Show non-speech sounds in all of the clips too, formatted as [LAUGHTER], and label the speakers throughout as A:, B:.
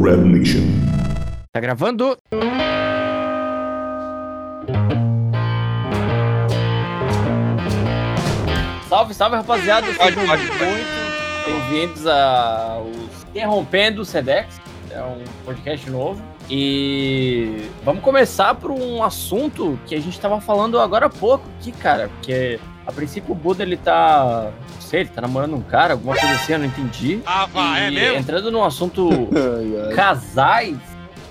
A: Red Nation.
B: Tá gravando? Salve, salve, rapaziada.
C: Pode,
B: Sejam
C: pode, pode.
B: muito bem-vindos a os Interrompendo o Sedex. É um podcast novo. E vamos começar por um assunto que a gente tava falando agora há pouco aqui, cara. Porque a princípio o Buda ele tá. Não sei, ele tá namorando um cara, alguma coisa assim, eu não entendi.
C: Ah, vá, é
B: E
C: mesmo?
B: Entrando num assunto [LAUGHS]
D: Ai, ai.
B: casais,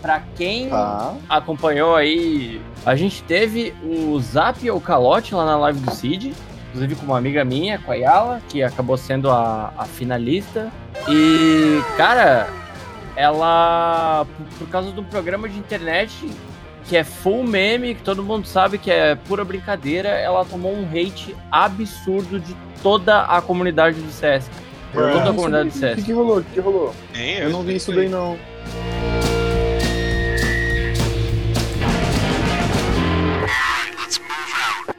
B: pra quem
D: Tá.
B: acompanhou aí, a gente teve o Zap ou Calote lá na live do Cid, inclusive com uma amiga minha, com a Yala, que acabou sendo a, a finalista. E, cara, ela, por, por causa do programa de internet que é full meme, que todo mundo sabe que é pura brincadeira, ela tomou um hate absurdo de toda a comunidade do CS.
D: Eu
B: Toda a
D: não
B: comunidade do
D: sei O que,
B: CS.
D: que rolou? O que, que rolou?
C: Nem
D: Eu não vi isso daí, não.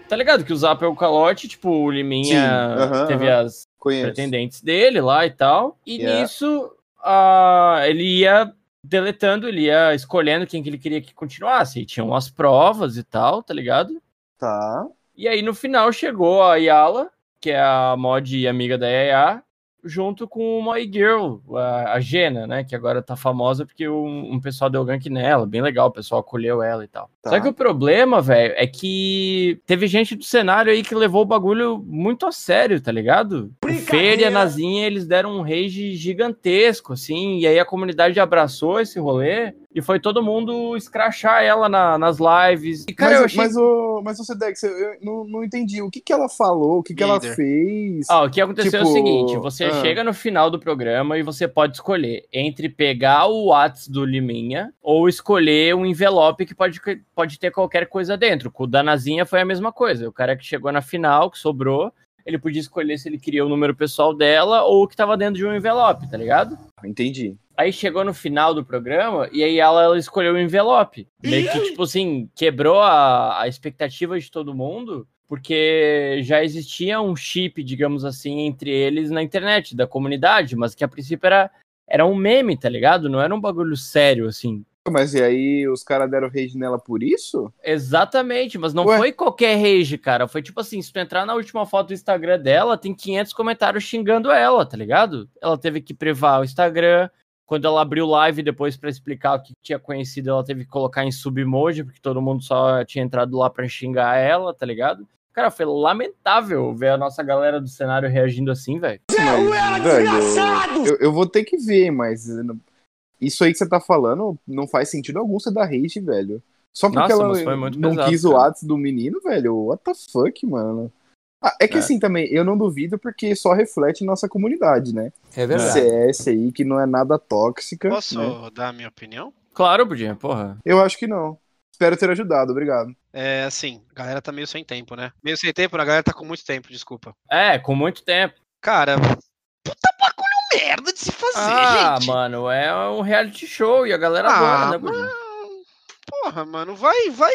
B: Tá ligado que o Zap é o calote, tipo, o Liminha
D: Sim, aham,
B: teve
D: aham.
B: as
D: Conheço.
B: pretendentes dele lá e tal. E
D: Yeah.
B: nisso, ah, ele ia deletando, ele ia escolhendo quem que ele queria que continuasse. E tinham as provas e tal, tá ligado?
D: Tá.
B: E aí no final chegou a Yala, que é a mod amiga da Yaya, junto com uma girl, a, a Gena, né? Que agora tá famosa porque um, um pessoal deu gank nela, bem legal, o pessoal acolheu ela e tal.
D: Tá.
B: Só que o problema, velho, é que teve gente do cenário aí que levou o bagulho muito a sério, tá ligado? O Fer e a Nazinha, eles deram um rage gigantesco, assim, e aí a comunidade abraçou esse rolê e foi todo mundo escrachar ela na- nas lives. E, cara,
D: mas,
B: eu achei...
D: mas, o, mas o Sedex, eu, eu não, não entendi. O que, que ela falou? O que, que ela fez?
B: Ah, o que aconteceu é o
D: Tipo,
B: seguinte: você
D: ah.
B: chega no final do programa e você pode escolher entre pegar o Whats do Liminha ou escolher um envelope que pode, pode ter qualquer coisa dentro. Com o da Nazinha foi a mesma coisa. O cara que chegou na final, que sobrou, ele podia escolher se ele queria o número pessoal dela ou o que tava dentro de um envelope, tá ligado?
D: Entendi.
B: Aí chegou no final do programa e aí ela, ela escolheu o envelope. Meio que, tipo assim, quebrou a, a expectativa de todo mundo, porque já existia um chip, digamos assim, entre eles na internet, da comunidade, mas que a princípio era, era um meme, tá ligado? Não era um bagulho sério, assim.
D: Mas e aí os caras deram rage nela por isso?
B: Exatamente, mas não
D: Ué?
B: foi qualquer rage, cara. Foi tipo assim, se tu entrar na última foto do Instagram dela, tem 500 comentários xingando ela, tá ligado? Ela teve que privar o Instagram. Quando ela abriu live depois pra explicar o que tinha conhecido, ela teve que colocar em submoji, porque todo mundo só tinha entrado lá pra xingar ela, tá ligado? Cara, foi lamentável ver a nossa galera do cenário reagindo assim, velho.
D: Velho, eu, eu vou ter que ver, mas isso aí que você tá falando não faz sentido algum você dar rage, velho. Só porque
B: Nossa,
D: ela não
B: pesado,
D: quis o
B: cara.
D: Whats do menino, velho. What the fuck, mano? Ah, é que
B: É.
D: assim também, eu não duvido porque só reflete nossa comunidade, né?
E: É verdade.
D: CS aí, que não é nada tóxica.
C: Posso
D: né?
C: dar a minha opinião?
B: Claro, podia, porra.
D: Eu acho que não. Espero ter ajudado, obrigado.
C: É assim, a galera tá meio sem tempo, né? Meio sem tempo, a galera tá com muito tempo, desculpa.
B: É, com muito tempo.
C: Cara, puta bagulho merda de se fazer,
B: Ah,
C: gente.
B: mano, é um reality show e a galera adora, né,
C: Porra, mano, vai, vai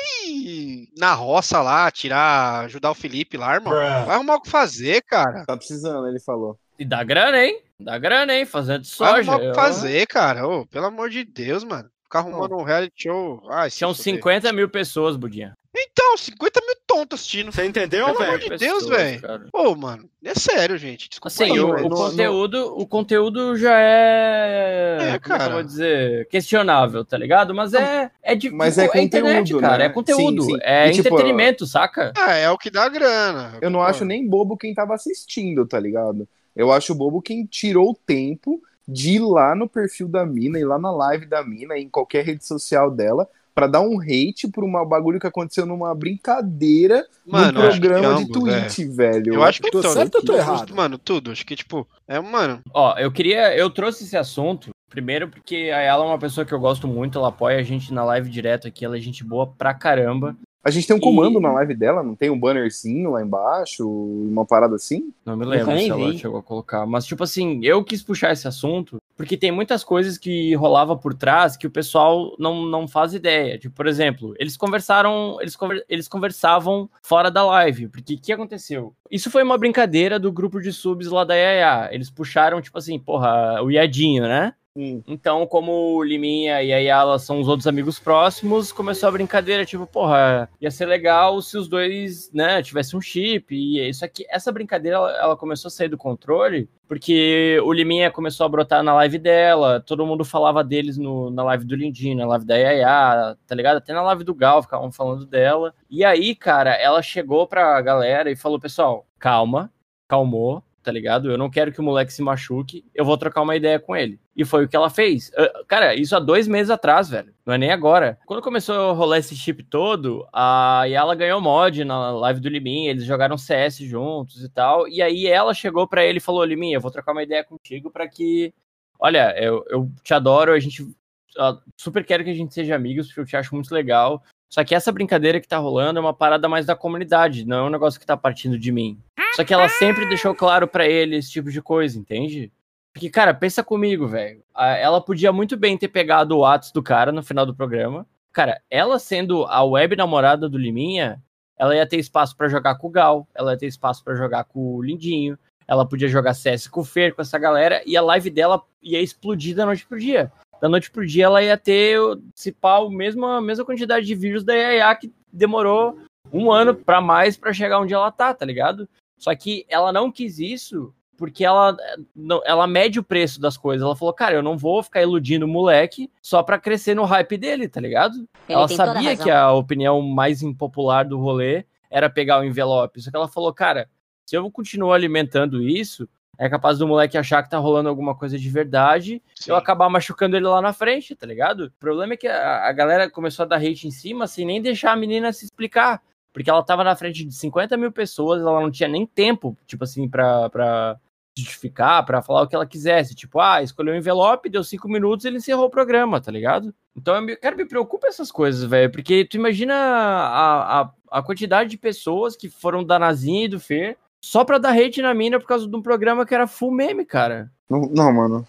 C: na roça lá, tirar, ajudar o Felipe lá, irmão. Vai arrumar o que fazer, cara.
D: Tá precisando, ele falou.
B: E dá grana, hein? Dá grana, hein? Fazendo de
C: Vai
B: soja.
C: arrumar o que fazer, cara. Ô, pelo amor de Deus, mano. Ficar arrumando um reality show. Ai, fuder.
B: 50 mil pessoas, Budinha.
C: Então, 50 mil tontos assistindo.
E: Você entendeu,
C: Pelo amor
E: velho?
C: de Deus, velho.
B: cara.
C: Pô, mano, é sério, gente. Desculpa
B: Assim,
C: aí,
B: o,
C: velho.
B: o conteúdo, o conteúdo já é,
C: É,
B: como é que eu
C: cara.
B: vou dizer, questionável, tá ligado? Mas é é de
D: Mas é
B: internet,
D: conteúdo,
B: cara,
D: né?
B: é conteúdo,
D: Sim, sim.
B: é
D: E, tipo,
B: entretenimento, saca?
C: Ah, é o que dá grana.
D: Eu não acho nem bobo quem tava assistindo, tá ligado? Eu acho bobo quem tirou o tempo de ir lá no perfil da mina, ir lá na live da mina, em qualquer rede social dela, pra dar um hate por um bagulho que aconteceu numa brincadeira
C: Mano,
D: num programa de
C: ambos, é.
D: Velho.
C: Eu acho que
E: tô
C: tudo,
E: certo ou tô
C: tudo,
E: errado?
C: Mano, tudo. Acho que, tipo, é, mano.
B: Ó, eu queria, eu trouxe esse assunto primeiro porque a ela é uma pessoa que eu gosto muito, ela apoia a gente na live direto aqui, ela é gente boa pra caramba.
D: A gente tem um comando
B: E-
D: na live dela, não tem um bannerzinho lá embaixo, uma parada assim?
B: Não me lembro se ela
E: vi.
B: chegou a colocar. Mas, tipo assim, eu quis puxar esse assunto porque tem muitas coisas que rolava por trás que o pessoal não, não faz ideia. Tipo, por exemplo, eles conversaram, eles, conver- eles conversavam fora da live. Porque o que aconteceu? Isso foi uma brincadeira do grupo de subs lá da Yaya. Eles puxaram, tipo assim, porra, o Iadinho, né?
D: Hum.
B: Então, como o Liminha e a Yala são os outros amigos próximos, começou a brincadeira, tipo, porra, ia ser legal se os dois, né, tivessem um chip. E isso aqui, essa brincadeira, ela, ela começou a sair do controle, porque o Liminha começou a brotar na live dela, todo mundo falava deles no, na live do Lindinho, na live da Yaya, tá ligado? Até na live do Gal ficavam falando dela. E aí, cara, ela chegou pra galera e falou, pessoal, calma, calmou, tá ligado? Eu não quero que o moleque se machuque, eu vou trocar uma ideia com ele. E foi o que ela fez. Cara, isso há dois meses atrás, velho. Não é nem agora. Quando começou a rolar esse chip todo, a Yala ganhou mod na live do Limin, eles jogaram CS juntos e tal. E aí ela chegou pra ele e falou: Limin, eu vou trocar uma ideia contigo pra que. Olha, eu, eu te adoro, a gente. uh, super quero que a gente seja amigos, porque eu te acho muito legal. Só que essa brincadeira que tá rolando é uma parada mais da comunidade, não é um negócio que tá partindo de mim. Só que ela sempre deixou claro pra ele esse tipo de coisa, entende? Porque, cara, pensa comigo, velho. Ela podia muito bem ter pegado o Atos do cara no final do programa. Cara, ela sendo a web namorada do Liminha, ela ia ter espaço pra jogar com o Gal, ela ia ter espaço pra jogar com o Lindinho, ela podia jogar CS com o Fer, com essa galera, e a live dela ia explodir da noite pro dia. Da noite pro dia ela ia ter, se pá, a mesma, a mesma quantidade de vídeos da Yaya que demorou um ano pra mais pra chegar onde ela tá, tá ligado? Só que ela não quis isso porque ela, não- ela mede o preço das coisas. Ela falou, cara, eu não vou ficar iludindo o moleque só pra crescer no hype dele, tá ligado?
A: Ele
B: ela
A: a
B: sabia
A: razão.
B: que a opinião mais impopular do rolê era pegar o envelope. Só que ela falou, cara, se eu continuar alimentando isso, é capaz do moleque achar que tá rolando alguma coisa de verdade
C: Sim.
B: eu acabar machucando ele lá na frente, tá ligado? O problema é que a, a galera começou a dar hate em cima sem nem deixar a menina se explicar. Porque ela tava na frente de 50 mil pessoas, ela não tinha nem tempo, tipo assim, pra, pra justificar, pra falar o que ela quisesse. Tipo, ah, escolheu o envelope, deu cinco minutos ele encerrou o programa, tá ligado? Então, eu me- cara, me preocupa essas coisas, velho. Porque tu imagina a, a, a quantidade de pessoas que foram da Nazinha e do Fer só pra dar hate na mina por causa de um programa que era full meme, cara.
D: Não, não, mano.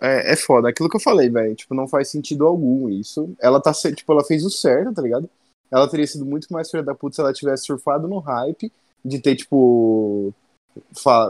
D: É, é foda. Aquilo que eu falei, velho. Tipo, não faz sentido algum isso. Ela tá, tipo, ela fez o certo, tá ligado? Ela teria sido muito mais filha da puta se ela tivesse surfado no hype de ter, tipo,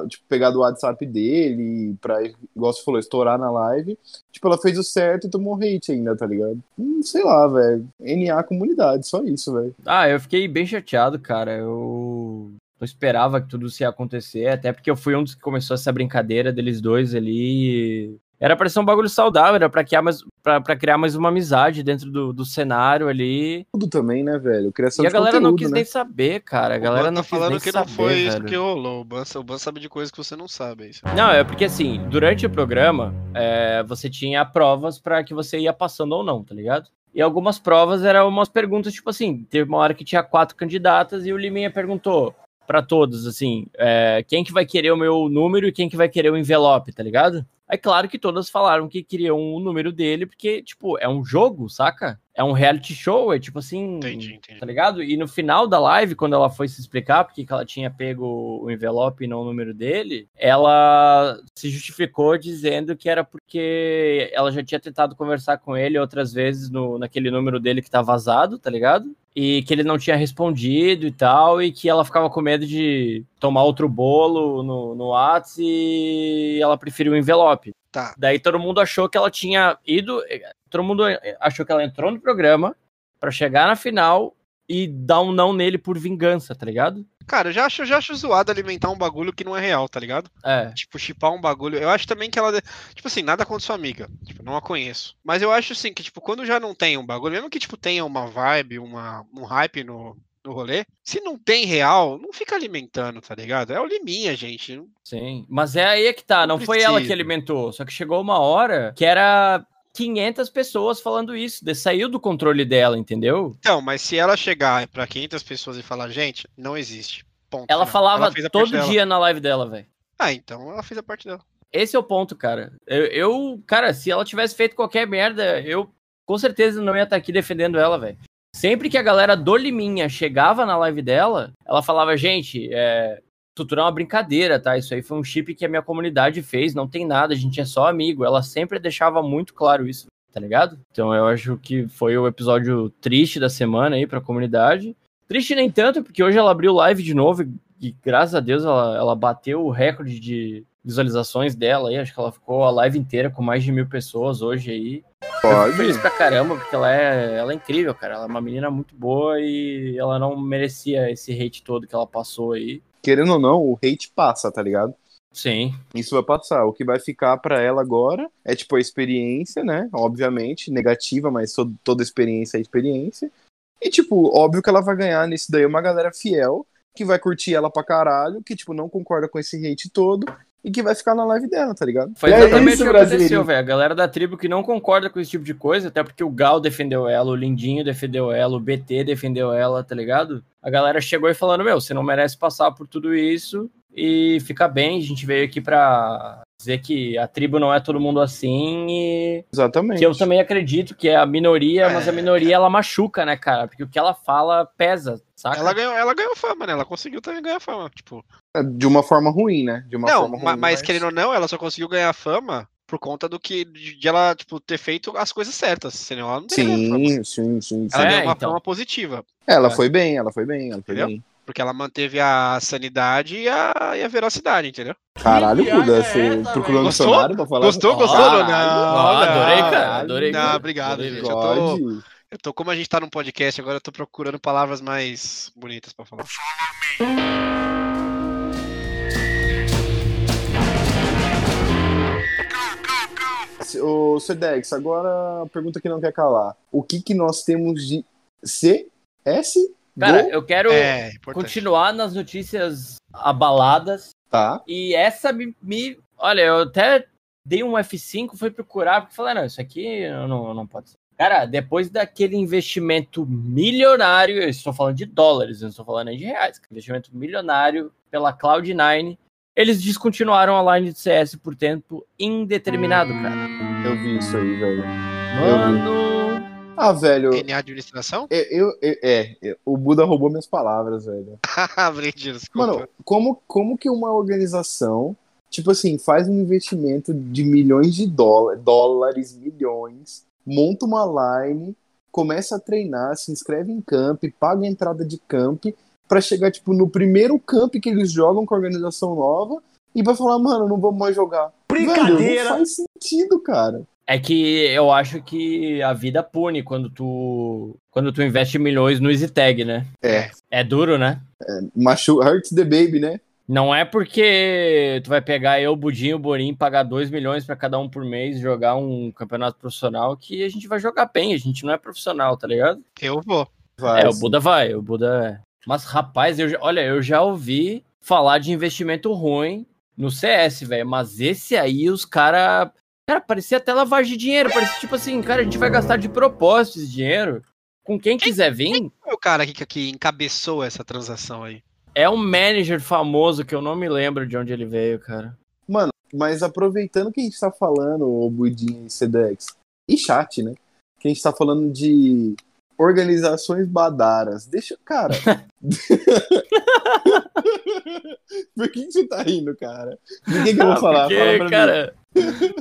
D: tipo pegado o WhatsApp dele pra, igual você falou, estourar na live. Tipo, ela fez o certo e tomou hate ainda, tá ligado? Hum, sei lá, velho. NA comunidade, só isso, velho.
B: Ah, eu fiquei bem chateado, cara. Eu não esperava que tudo isso ia acontecer, até porque eu fui um dos que começou essa brincadeira deles dois ali. Era pra ser um bagulho saudável, era pra criar mais, pra, pra criar mais uma amizade dentro do, do cenário ali.
D: Tudo também, né, velho? Criação
B: E a galera não
D: conteúdo,
B: quis
D: né?
B: nem saber, cara. A galera não
C: tá
B: quis
C: falando
B: nem
C: que
B: saber,
C: não foi isso
B: velho.
C: que rolou. O Ban, o Ban sabe de coisas que você não sabe. é Isso.
B: Não, é porque assim, durante o programa, é, você tinha provas pra que você ia passando ou não, tá ligado? E algumas provas eram umas perguntas, tipo assim, teve uma hora que tinha quatro candidatas e o Liminha perguntou pra todos, assim, é, quem que vai querer o meu número e quem que vai querer o envelope, tá ligado? Aí claro que todas falaram que queriam o número dele, porque, tipo, é um jogo, saca? É um reality show, é tipo assim,
C: Entendi, entendi.
B: tá ligado? E no final da live, quando ela foi se explicar porque que ela tinha pego o envelope e não o número dele, ela se justificou dizendo que era porque ela já tinha tentado conversar com ele outras vezes no, naquele número dele que tá vazado, tá ligado? E que ele não tinha respondido e tal, e que ela ficava com medo de tomar outro bolo no, no Whats e ela preferiu o envelope.
C: Tá.
B: Daí todo mundo achou que ela tinha ido. Todo mundo achou que ela entrou no programa pra chegar na final e dar um não nele por vingança, tá ligado?
C: Cara, eu já acho, já acho zoado alimentar um bagulho que não é real, tá ligado?
B: É.
C: Tipo, chipar um bagulho. Eu acho também que ela. Tipo assim, nada contra sua amiga. Tipo, não a conheço. Mas eu acho assim que, tipo, quando já não tem um bagulho, mesmo que, tipo, tenha uma vibe, uma, um hype no, no rolê, se não tem real, não fica alimentando, tá ligado? É o liminha, gente.
B: Sim. Mas é aí é que tá. Não,
C: Não
B: foi ela que alimentou. Só que chegou uma hora que era 500 pessoas falando isso. de- Saiu do controle dela, entendeu?
C: Então, mas se ela chegar pra 500 pessoas e falar, gente, não existe. Ponto.
B: Ela
C: final.
B: falava
C: fez a parte
B: todo
C: dela.
B: dia na live dela, velho.
C: Ah, então ela fez a parte dela.
B: Esse é o ponto, cara. Eu, eu- cara, se ela tivesse feito qualquer merda, eu com certeza não ia estar aqui defendendo ela, velho. Sempre que a galera do Liminha chegava na live dela, ela falava, gente, é, tudo é uma brincadeira, tá? Isso aí foi um chip que a minha comunidade fez, não tem nada, a gente é só amigo. Ela sempre deixava muito claro isso, tá ligado? Então eu acho que foi o episódio triste da semana aí pra comunidade. Triste nem tanto, porque hoje ela abriu live de novo e, graças a Deus ela, ela bateu o recorde de, visualizações dela aí. Acho que ela ficou a live inteira com mais de mil pessoas hoje aí.
D: Pode.
B: feliz pra caramba, porque ela é, ela é incrível, cara. Ela é uma menina muito boa e ela não merecia esse hate todo que ela passou aí.
D: Querendo ou não, o hate passa, tá ligado?
B: Sim.
D: Isso vai passar. O que vai ficar pra ela agora é, tipo, a experiência, né? Obviamente, negativa, mas to- toda experiência é experiência. E, tipo, óbvio que ela vai ganhar nisso daí uma galera fiel, que vai curtir ela pra caralho, que, tipo, não concorda com esse hate todo, e que vai ficar na live dela, tá ligado?
B: Foi
A: É
B: exatamente
A: isso,
B: o que aconteceu, velho. A galera da tribo que não concorda com esse tipo de coisa, até porque o Gal defendeu ela, o Lindinho defendeu ela, o BT defendeu ela, tá ligado? A galera chegou aí falando, meu, você não merece passar por tudo isso e fica bem. A gente veio aqui pra dizer que a tribo não é todo mundo assim e
D: Exatamente.
B: que eu também acredito que é a minoria, mas a
C: É.
B: minoria ela machuca, né, cara? Porque o que ela fala pesa, saca?
C: Ela ganhou, ela ganhou fama, né? Ela conseguiu também ganhar fama. Tipo,
D: De uma forma ruim, né? De uma
C: não,
D: forma
C: ma-
D: ruim.
C: mas querendo ou não, ela só conseguiu ganhar fama por conta do que de ela, tipo, ter feito as coisas certas. Senão ela não teria.
D: Sim, sim, sim. sim.
C: Ela
B: É,
C: ganhou uma
B: então.
C: fama positiva.
D: Ela
B: É.
D: foi bem, ela foi bem, ela foi
C: Entendeu?
D: bem.
C: Porque ela manteve a sanidade e a, e a veracidade, entendeu?
D: Caralho, Buda,
A: é
D: você
A: essa,
D: procurou no dicionário pra falar?
C: Gostou? Gostou?
D: Caralho,
C: Não,
B: Ah,
C: não.
B: adorei, cara. Adorei.
C: Não, obrigado,
B: Adorei.
C: gente. Eu tô, eu tô, como a gente tá num podcast agora, eu tô procurando palavras mais bonitas pra falar.
D: Ô, Sedex, agora a pergunta que não quer calar. O que que nós temos de CS?
B: Cara,
D: Gol?
B: eu quero
C: É,
B: continuar nas notícias abaladas
D: Tá.
B: E essa me, me- Olha, eu até dei um F5, fui procurar, porque falei, não, isso aqui não, não pode ser. Cara, depois daquele investimento milionário, eu estou falando de dólares, eu não estou falando nem de reais, investimento milionário pela Cloud9, eles descontinuaram a line de CS por tempo indeterminado, cara.
D: Eu vi isso aí, velho.
B: Mano.
D: Ah, velho.
C: NA administração?
D: Eu, eu- eu- é, eu- o Buda roubou minhas palavras, velho. [LAUGHS]
C: Aprendi, desculpa.
D: Mano, como, como que uma organização, tipo assim, faz um investimento de milhões de dólares, dólares, milhões, monta uma line, começa a treinar, se inscreve em camp, paga a entrada de camp, pra chegar, tipo, no primeiro camp que eles jogam com a organização nova e pra falar, mano, não vamos mais jogar. Velho,
A: Brincadeira!
D: não faz sentido, cara.
B: É que eu acho que a vida pune quando tu quando tu investe milhões no EasyTag, né?
D: É,
B: É duro, né?
D: machu hurts the baby, né?
B: Não é porque tu vai pegar eu, Budinho, o Borim, pagar 2 milhões pra cada um por mês e jogar um campeonato profissional que a gente vai jogar bem, a gente não é profissional, tá ligado?
C: Eu vou.
D: Vai,
B: é, o
D: sim.
B: Buda vai, o Buda é. Mas rapaz, eu, olha, eu já ouvi falar de investimento ruim no CS, velho, mas esse aí os cara, cara, parecia até lavagem de dinheiro, parecia tipo assim, cara, a gente vai gastar de propósito esse dinheiro. Com quem quiser vir,
C: Qual é o cara que, que encabeçou essa transação aí?
B: é um manager famoso que eu não me lembro de onde ele veio, cara.
D: Mano, mas aproveitando que a gente tá falando, o Budinha e Sedex, e chat, né? Que a gente tá falando de organizações badaras. Deixa. Cara. [LAUGHS] Por que, que você tá rindo, cara? De que, que eu vou
B: Ah,
D: falar?
B: porque,
D: Fala pra mim.
B: cara,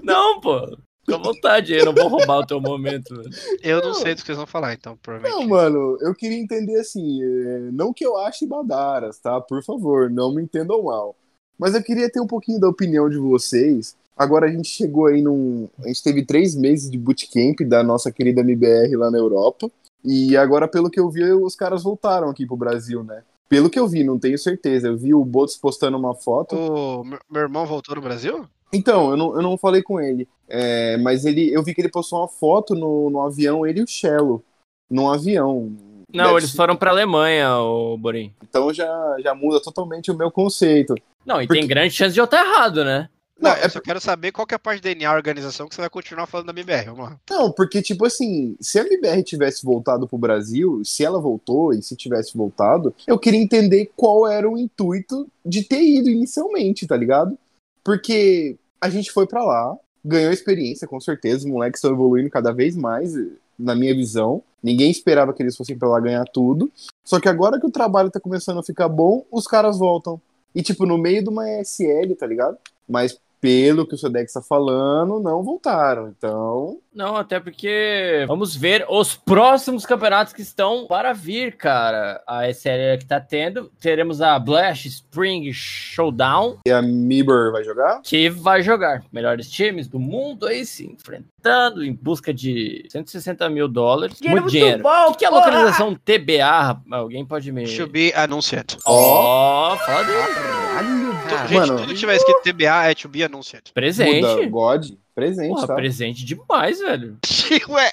B: Não, pô. Fica à vontade, eu não vou roubar o teu momento. velho.
C: Eu não sei do que vocês vão falar, então, provavelmente.
D: Não, mano, eu queria entender assim, é, não que eu ache badaras, tá? Por favor, não me entendam mal. Mas eu queria ter um pouquinho da opinião de vocês. Agora a gente chegou aí num. A gente teve três meses de bootcamp da nossa querida MBR lá na Europa. E agora, pelo que eu vi, os caras voltaram aqui pro Brasil, né? Pelo que eu vi, não tenho certeza. Eu vi o Botos postando uma foto.
C: O meu- irmão voltou no Brasil?
D: Então, eu não, eu não falei com ele. É, mas ele, eu vi que ele postou uma foto no, no avião, ele e o Cello. Num avião.
B: Não,
D: Deve
B: eles
D: ser-
B: foram pra Alemanha, o Borim.
D: Então já, já muda totalmente o meu conceito.
B: Não, e
D: Porque-
B: tem grande chance de eu estar errado, né?
C: Não,
D: é
C: eu só quero saber qual que é a parte do DNA organização que você vai continuar falando da MBR. Vamos lá.
D: Não, porque, tipo assim, se a MBR tivesse voltado pro Brasil, se ela voltou e se tivesse voltado, eu queria entender qual era o intuito de ter ido inicialmente, tá ligado? Porque a gente foi pra lá, ganhou experiência, com certeza, os moleques estão evoluindo cada vez mais, na minha visão. Ninguém esperava que eles fossem pra lá ganhar tudo. Só que agora que o trabalho tá começando a ficar bom, os caras voltam. E, tipo, no meio de uma ESL, tá ligado? Mas pelo que o Sedex tá falando, não voltaram. Então,
B: Não, até porque vamos ver os próximos campeonatos que estão para vir, cara. A SL que tá tendo, teremos a Blast Spring Showdown,
D: e a Mibor vai jogar?
B: que vai jogar melhores times do mundo aí se enfrentando em busca de 160 mil dólares.
A: Dinheiro
B: muito
A: muito
B: dinheiro.
A: bom,
B: o que, é a localização TBA? rapaz? Alguém pode me.
C: To be anuncied.
B: Ó, fala dele.
D: Caralho, cara.
C: gente,
D: Mano,
C: tudo que tiver escrito TBA é to be anuncied.
B: Presente.
D: muda, God, presente,
B: Porra,
D: tá?
B: presente demais, velho. [LAUGHS]
C: Ué.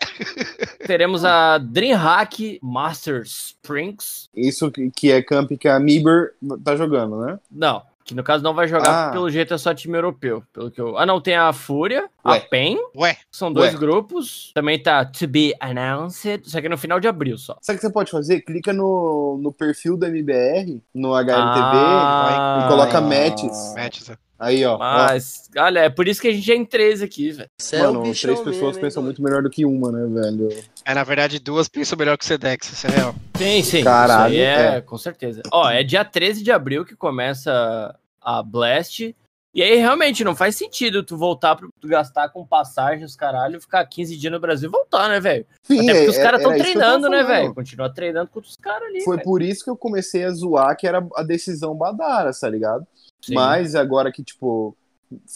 B: Teremos a Dreamhack Master Springs.
D: Isso que, é camp que a Mibor tá jogando, né?
B: Não, que no caso não vai jogar,
D: Ah.
B: pelo jeito é só time europeu. Pelo que eu... Ah, não, tem a Fúria, a. PEN,
C: Ué.
B: são dois
D: Ué.
B: grupos. Também tá To Be Announced, só que no final de abril só.
D: Sabe o que você pode fazer? Clica no, no perfil da MBR, no HLTV,
B: Ah,
D: e coloca matches.
C: Matches. é.
D: Aí, ó. ó.
B: Mas, olha, é por isso que a gente é em três aqui, velho.
A: É
D: Mano, três pessoas
A: mesmo, hein,
D: pensam
A: doido?
D: muito melhor do que uma, né, velho?
C: É, na verdade, duas pensam melhor que o Sedex, isso é real.
B: Sim, sim.
D: Caralho,
B: isso aí é,
D: é.
B: com certeza. Ó, é dia 13 de abril que começa a Blast. E aí, realmente, não faz sentido tu voltar pra tu gastar com passagem, os caralho, ficar 15 dias no Brasil e voltar, né, velho?
D: Sim,
B: Até porque os
D: é-
B: caras estão treinando, né, velho? Continua treinando contra os caras ali.
D: Foi
B: velho.
D: por isso que eu comecei a zoar que era a decisão Badara, tá ligado?
B: Sim.
D: Mas agora que, tipo,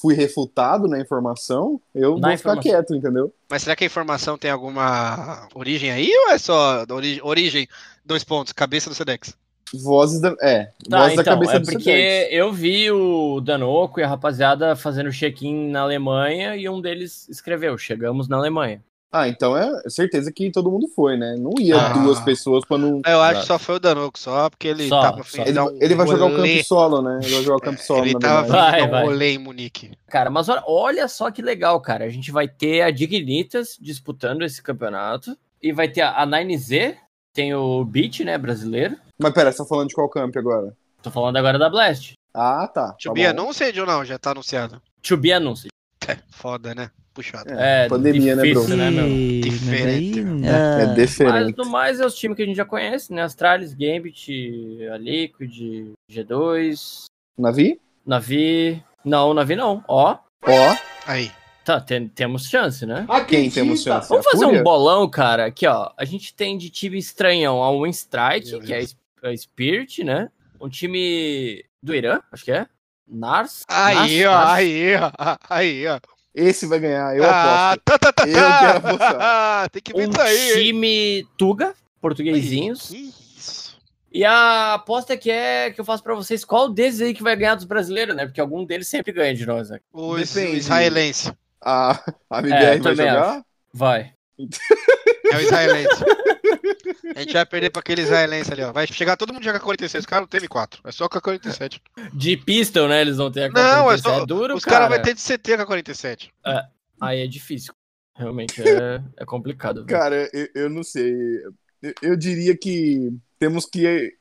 D: fui refutado na informação, eu
B: Na
D: vou ficar
B: informação.
D: quieto, entendeu?
C: Mas será que a informação tem alguma origem aí ou é só da ori- origem, dois pontos, cabeça do Sedex?
D: Vozes da. É,
B: Tá,
D: vozes da
B: então,
D: cabeça
B: é
D: do
B: porque
D: Sedex.
B: eu vi o Danoco e a rapaziada fazendo check-in na Alemanha e um deles escreveu, chegamos na Alemanha.
D: Ah, então é certeza que todo mundo foi, né? Não ia
C: Ah.
D: duas pessoas pra não.
C: Eu acho
B: Exato.
C: que só foi o Danoco, só porque ele
B: Só,
C: tava
B: só.
D: Ele,
C: um
D: ele vai jogar o campo solo, né? Ele vai jogar o campo solo,
C: Ele
D: na
C: tava
B: Vai,
C: um
B: vai.
C: rolê em Munique.
B: Cara, mas olha, olha só que legal, cara. A gente vai ter a Dignitas disputando esse campeonato e vai ter a 9Z, tem o Beat, né, brasileiro.
D: Mas pera, você tá falando de qual campo agora?
B: Tô falando agora da Blast.
D: Ah, tá.
C: To
D: tá
C: be
D: bom.
C: ou não? Já tá anunciado.
B: To be announced.
C: Foda, né? Puxado.
B: É,
D: pandemia, né,
B: difícil,
D: bro?
B: né, meu?
C: Diferente.
D: É
A: Ah,
B: Mas
D: diferente.
B: no mais é os times que a gente já conhece, né? Astralis, Gambit, a Liquid, G2,
D: Navi?
B: Navi. Não, Navi não. Ó,
D: Ó,
C: Aí.
B: tá, tem- temos chance, né?
D: quem temos chance?
B: Vamos
D: A
B: fazer um bolão, cara. Aqui, ó. A gente tem de time estranhão a Winstrike, que é a a Spirit, né? Um time do Irã, acho que é. Nars.
C: Aí, ó, aí, ó. Aí, ó.
D: Esse vai ganhar, eu
C: ah,
D: aposto.
C: tá, tá, tá,
D: Eu
C: tá.
D: quero apostar. [LAUGHS]
C: Tem que ver
B: Um
C: isso aí.
B: time Tuga, portuguesinhos.
C: Isso.
B: E a aposta que é que eu faço pra vocês, qual desses aí que vai ganhar dos brasileiros, né? Porque algum deles sempre ganha de nós, né?
C: O israelense.
D: A, a
B: É,
D: vai jogar?
B: Vai.
C: É o israelense. [LAUGHS] A gente vai perder pra aquele israelense ali, ó. Vai chegar todo mundo jogar 46. Os caras não tem M4. É só com a 47.
B: De pistol, né? Eles vão ter a
C: Não, é
B: K-47.
C: só.
B: duro,
C: os caras
B: cara.
C: vão ter de CT com a 47.
B: Aí é difícil. Realmente é, é complicado. velho.
D: Cara, eu, eu não sei. Eu, eu diria que temos que.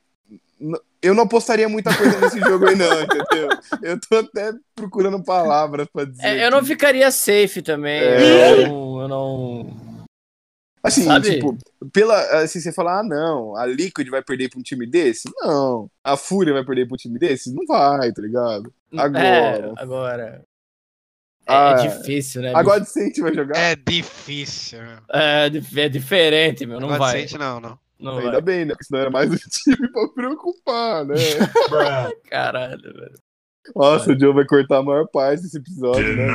D: Eu não apostaria muita coisa nesse [LAUGHS] jogo aí, não, entendeu? Eu tô até procurando palavras pra dizer.
B: É, eu não ficaria safe também.
D: É.
B: Eu não. Eu não...
D: Assim,
B: Sabe?
D: tipo, pela. Assim, você falar, ah, não, a Liquid vai perder pra um time desse? Não. A Fúria vai perder pra um time desse? Não vai, tá ligado? Agora.
B: É, agora. É,
D: Ah,
B: é difícil, né?
D: Agora de Saint vai jogar?
C: É difícil. meu.
B: É, é diferente, meu. Não
C: Agora
B: vai.
C: sente, não, não.
B: Não
D: Ainda
B: vai.
D: bem, né? Porque senão era mais um [LAUGHS] time pra preocupar, né? [LAUGHS]
B: Caralho, velho.
D: Nossa, o Joe vai cortar a maior parte desse episódio, né,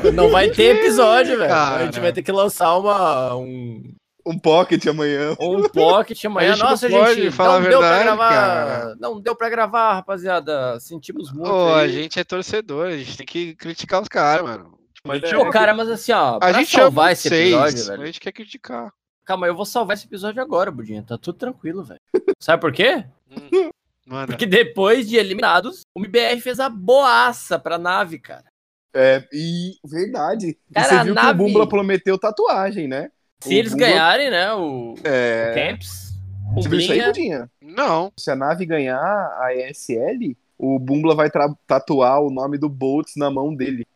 D: velho?
B: Não vai ter episódio, velho. A gente vai ter que lançar uma, um,
D: Um pocket amanhã.
B: um pocket [LAUGHS] amanhã.
C: A gente não
B: Nossa,
C: pode
B: gente,
C: falar
B: não
C: a
B: deu pra
C: verdade,
B: gravar.
C: cara.
B: Não deu pra gravar, rapaziada. Sentimos muito.
C: Ô, a
B: aí.
C: gente é torcedor, a gente tem que criticar os caras, mano. Tipo, a gente,
B: Pô, cara, mas assim, ó,
C: a
B: pra
C: gente
B: salvar esse
C: vocês,
B: episódio, velho.
C: A gente quer criticar.
B: Calma, eu vou salvar esse episódio agora, Budinha. Tá tudo tranquilo, velho. Sabe por quê?
C: Manda.
B: Porque depois de eliminados, o MBR fez a boaça pra nave, cara.
D: É, e verdade. E
B: Cara,
D: você
B: a
D: viu que
B: nave-
D: o Bumbla prometeu tatuagem, né?
B: Se
D: O
B: eles
D: Bumba-
B: ganharem, né, o,
D: É.
B: o Camps, o
D: Você viu isso aí. Budinha?
C: Não.
D: Se a nave ganhar a ESL, o Bumbla vai tatuar o nome do Boltz na mão dele.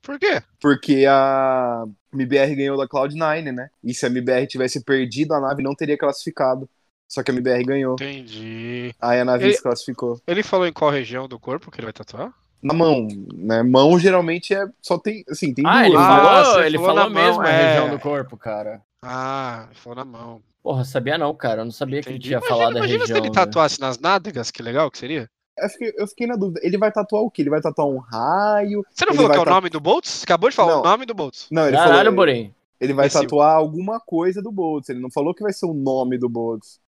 C: Por quê?
D: Porque a MBR ganhou da Cloud9, né? E se a MBR tivesse perdido, a nave não teria classificado. Só que a MBR ganhou.
C: Entendi.
D: Aí a nave
C: Ele-
D: se classificou.
C: Ele falou em qual região do corpo que ele vai tatuar?
D: na mão, né? Mão geralmente é só tem, assim, tem
B: Ah,
D: duas.
B: ele
D: né?
C: Ah,
B: falou,
C: você
B: ele
C: falou
B: falou
C: na mão,
B: mesmo a
C: é.
B: região do corpo, cara.
C: Ah, foi na mão.
B: Porra, sabia não, cara. Eu não sabia que ele
C: Entendi.
B: tinha
C: Imagina,
B: falado a
C: imagina
B: região.
C: se ele
B: né?
C: tatuasse nas nádegas, que legal que seria.
D: Eu fiquei, eu fiquei na dúvida. Ele vai tatuar o quê? Ele vai tatuar um raio?
C: Você não
D: Ele
C: falou que é o nome do Boltz? Você acabou de falar
D: Não.
C: o nome do Boltz.
D: Não, ele
B: Caralho,
D: falou.
B: Borim.
D: Ele vai
C: Imbecil.
D: tatuar alguma coisa do Boltz. Ele não falou que vai ser o nome do Boltz.